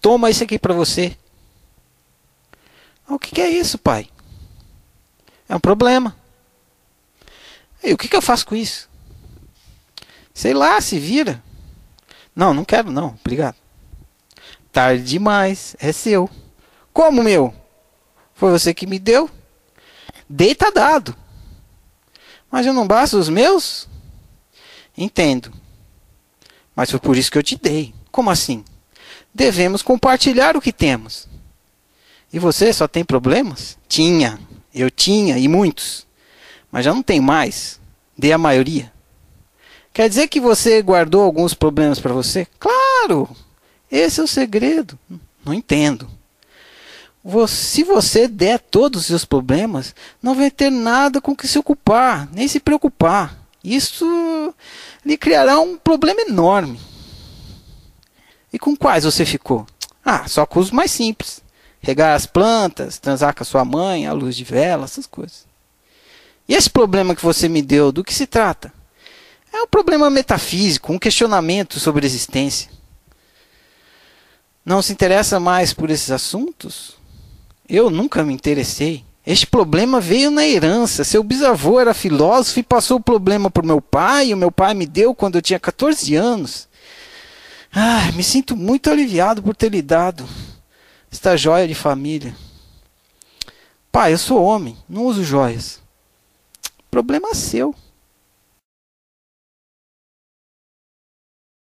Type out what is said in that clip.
Toma isso aqui para você. O que, que é isso, pai? É um problema. E o que, que eu faço com isso? Sei lá, se vira. Não, não quero não, obrigado. Tarde demais, é seu. Como meu? Foi você que me deu? Deita dado. Mas eu não basta os meus? Entendo. Mas foi por isso que eu te dei. Como assim? Devemos compartilhar o que temos. E você só tem problemas? Tinha. Eu tinha e muitos. Mas já não tem mais. Dei a maioria. Quer dizer que você guardou alguns problemas para você? Claro! Esse é o segredo. Não entendo. Se você der todos os seus problemas, não vai ter nada com que se ocupar, nem se preocupar. Isso lhe criará um problema enorme. E com quais você ficou? Ah, só com os mais simples. Regar as plantas, transar com a sua mãe, a luz de vela, essas coisas. E esse problema que você me deu, do que se trata? É um problema metafísico, um questionamento sobre a existência. Não se interessa mais por esses assuntos? Eu nunca me interessei. Este problema veio na herança. Seu bisavô era filósofo e passou o problema para o meu pai, e o meu pai me deu quando eu tinha 14 anos. Ah, me sinto muito aliviado por ter lhe dado esta joia de família. Pai, eu sou homem, não uso joias. Problema seu.